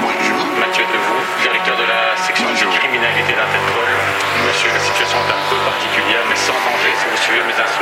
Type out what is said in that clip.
Bonjour. Mathieu Devaux, directeur de la section Bonjour. de criminalité d'Interpol. Monsieur, la situation est un peu particulière, mais sans danger si vous suivez mes instructions.